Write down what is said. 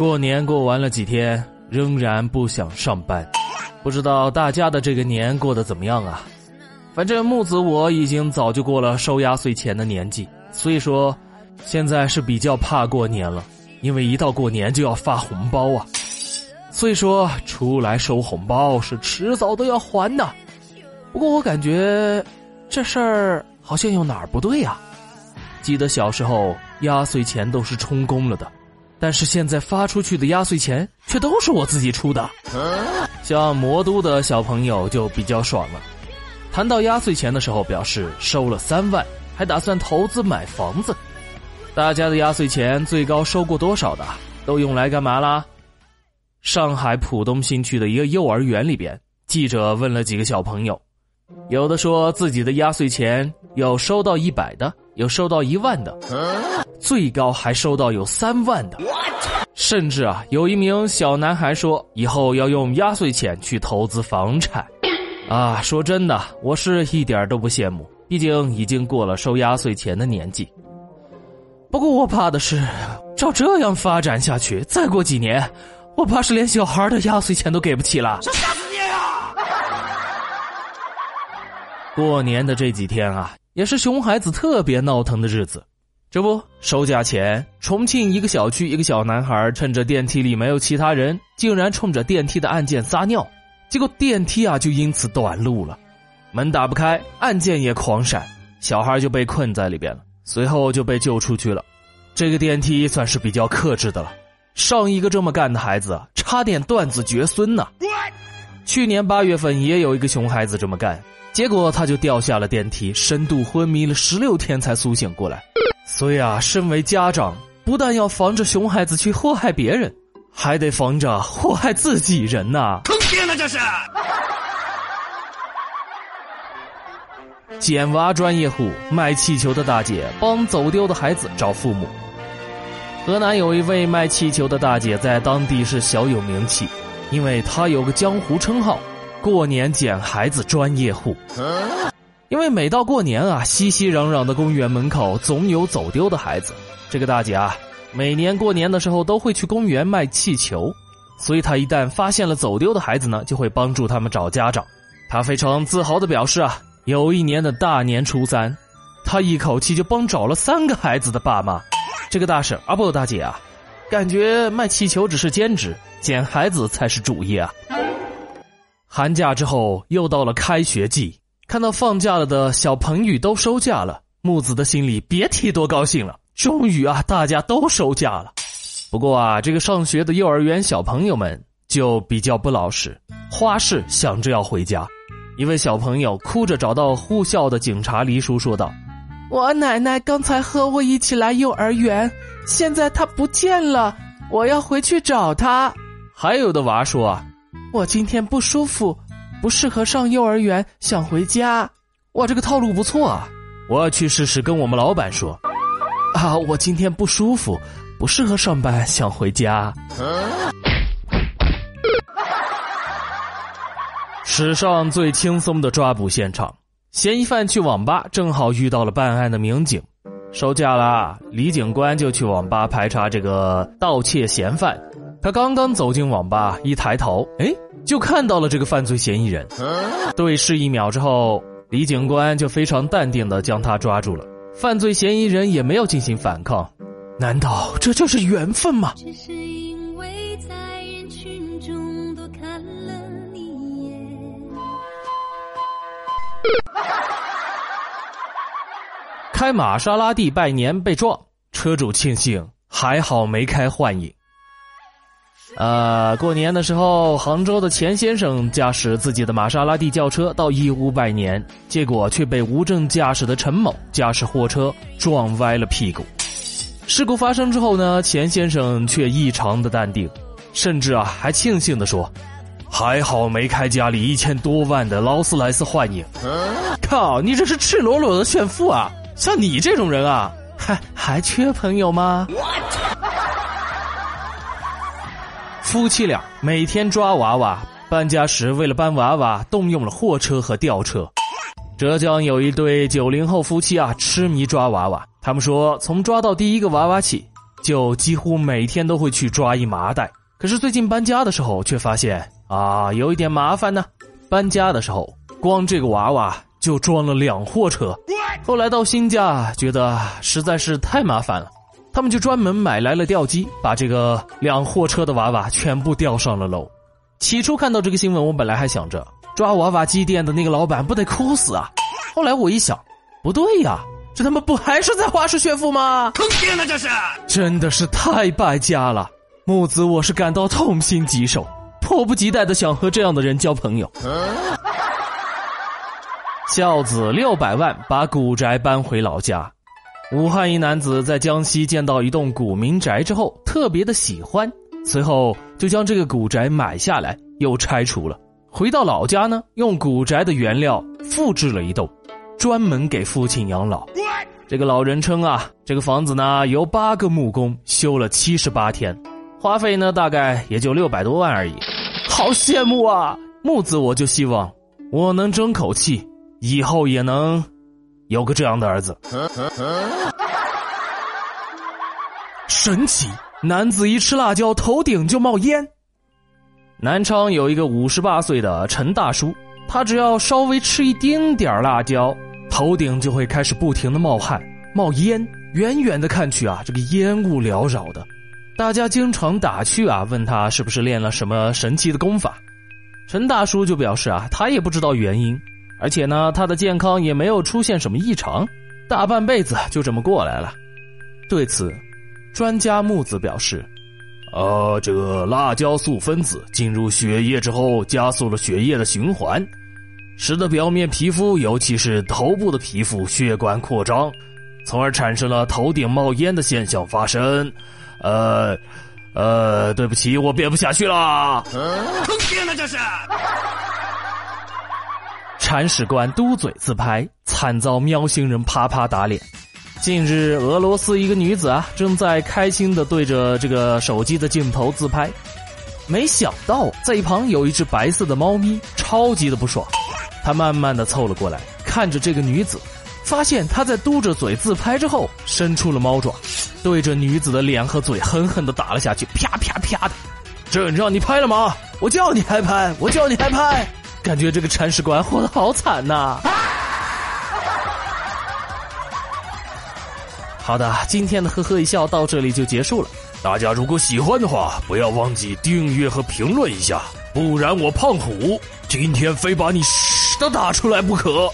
过年过完了几天，仍然不想上班。不知道大家的这个年过得怎么样啊？反正木子我已经早就过了收压岁钱的年纪，所以说现在是比较怕过年了，因为一到过年就要发红包啊。所以说出来收红包是迟早都要还的。不过我感觉这事儿好像有哪儿不对呀？记得小时候压岁钱都是充公了的。但是现在发出去的压岁钱却都是我自己出的，像魔都的小朋友就比较爽了。谈到压岁钱的时候，表示收了三万，还打算投资买房子。大家的压岁钱最高收过多少的？都用来干嘛啦？上海浦东新区的一个幼儿园里边，记者问了几个小朋友，有的说自己的压岁钱有收到一百的，有收到一万的。最高还收到有三万的，甚至啊，有一名小男孩说以后要用压岁钱去投资房产，啊，说真的，我是一点都不羡慕，毕竟已经过了收压岁钱的年纪。不过我怕的是，照这样发展下去，再过几年，我怕是连小孩的压岁钱都给不起了。想吓死你啊！过年的这几天啊，也是熊孩子特别闹腾的日子。这不收假前，重庆一个小区一个小男孩趁着电梯里没有其他人，竟然冲着电梯的按键撒尿，结果电梯啊就因此短路了，门打不开，按键也狂闪，小孩就被困在里边了，随后就被救出去了。这个电梯算是比较克制的了，上一个这么干的孩子差点断子绝孙呢。去年八月份也有一个熊孩子这么干，结果他就掉下了电梯，深度昏迷了十六天才苏醒过来。所以啊，身为家长，不但要防着熊孩子去祸害别人，还得防着祸害自己人呐！坑爹呢，这是！捡娃专业户卖气球的大姐帮走丢的孩子找父母。河南有一位卖气球的大姐在当地是小有名气，因为她有个江湖称号——过年捡孩子专业户。因为每到过年啊，熙熙攘攘的公园门口总有走丢的孩子。这个大姐啊，每年过年的时候都会去公园卖气球，所以她一旦发现了走丢的孩子呢，就会帮助他们找家长。她非常自豪的表示啊，有一年的大年初三，她一口气就帮找了三个孩子的爸妈。这个大婶啊，不大姐啊，感觉卖气球只是兼职，捡孩子才是主业啊。寒假之后又到了开学季。看到放假了的小朋友都收假了，木子的心里别提多高兴了。终于啊，大家都收假了。不过啊，这个上学的幼儿园小朋友们就比较不老实，花式想着要回家。一位小朋友哭着找到护校的警察黎叔说道：“我奶奶刚才和我一起来幼儿园，现在她不见了，我要回去找她。”还有的娃说：“啊，我今天不舒服。”不适合上幼儿园，想回家。哇，这个套路不错啊！我要去试试，跟我们老板说。啊，我今天不舒服，不适合上班，想回家。史上最轻松的抓捕现场，嫌疑犯去网吧，正好遇到了办案的民警。收假了，李警官就去网吧排查这个盗窃嫌犯。他刚刚走进网吧，一抬头，哎，就看到了这个犯罪嫌疑人。对视一秒之后，李警官就非常淡定的将他抓住了。犯罪嫌疑人也没有进行反抗，难道这就是缘分吗？开玛莎拉蒂拜年被撞，车主庆幸还好没开幻影。呃，过年的时候，杭州的钱先生驾驶自己的玛莎拉蒂轿车到义乌拜年，结果却被无证驾驶的陈某驾驶货车撞歪了屁股。事故发生之后呢，钱先生却异常的淡定，甚至啊还庆幸的说：“还好没开家里一千多万的劳斯莱斯幻影。”靠，你这是赤裸裸的炫富啊！像你这种人啊，还还缺朋友吗？夫妻俩每天抓娃娃，搬家时为了搬娃娃，动用了货车和吊车。浙江有一对九零后夫妻啊，痴迷抓娃娃。他们说，从抓到第一个娃娃起，就几乎每天都会去抓一麻袋。可是最近搬家的时候，却发现啊，有一点麻烦呢。搬家的时候，光这个娃娃就装了两货车。后来到新家，觉得实在是太麻烦了，他们就专门买来了吊机，把这个两货车的娃娃全部吊上了楼。起初看到这个新闻，我本来还想着抓娃娃机店的那个老板不得哭死啊。后来我一想，不对呀，这他妈不还是在花式炫富吗？坑爹呢！这是，真的是太败家了。木子，我是感到痛心疾首，迫不及待的想和这样的人交朋友。孝子六百万把古宅搬回老家。武汉一男子在江西见到一栋古民宅之后，特别的喜欢。随后就将这个古宅买下来，又拆除了。回到老家呢，用古宅的原料复制了一栋，专门给父亲养老。这个老人称啊，这个房子呢由八个木工修了七十八天，花费呢大概也就六百多万而已。好羡慕啊！木子，我就希望我能争口气，以后也能有个这样的儿子。神奇。男子一吃辣椒，头顶就冒烟。南昌有一个五十八岁的陈大叔，他只要稍微吃一丁点辣椒，头顶就会开始不停的冒汗、冒烟。远远的看去啊，这个烟雾缭绕的，大家经常打趣啊，问他是不是练了什么神奇的功法。陈大叔就表示啊，他也不知道原因，而且呢，他的健康也没有出现什么异常，大半辈子就这么过来了。对此。专家木子表示：“呃，这个辣椒素分子进入血液之后，加速了血液的循环，使得表面皮肤，尤其是头部的皮肤血管扩张，从而产生了头顶冒烟的现象发生。呃，呃，对不起，我编不下去了。坑爹呢，这是！铲屎官嘟嘴自拍，惨遭喵星人啪啪打脸。”近日，俄罗斯一个女子啊，正在开心的对着这个手机的镜头自拍，没想到在一旁有一只白色的猫咪，超级的不爽。他慢慢的凑了过来，看着这个女子，发现她在嘟着嘴自拍之后，伸出了猫爪，对着女子的脸和嘴狠狠的打了下去，啪啪啪的。这让你拍了吗？我叫你还拍，我叫你还拍，感觉这个铲屎官活得好惨呐。好的，今天的呵呵一笑到这里就结束了。大家如果喜欢的话，不要忘记订阅和评论一下，不然我胖虎今天非把你屎都打出来不可。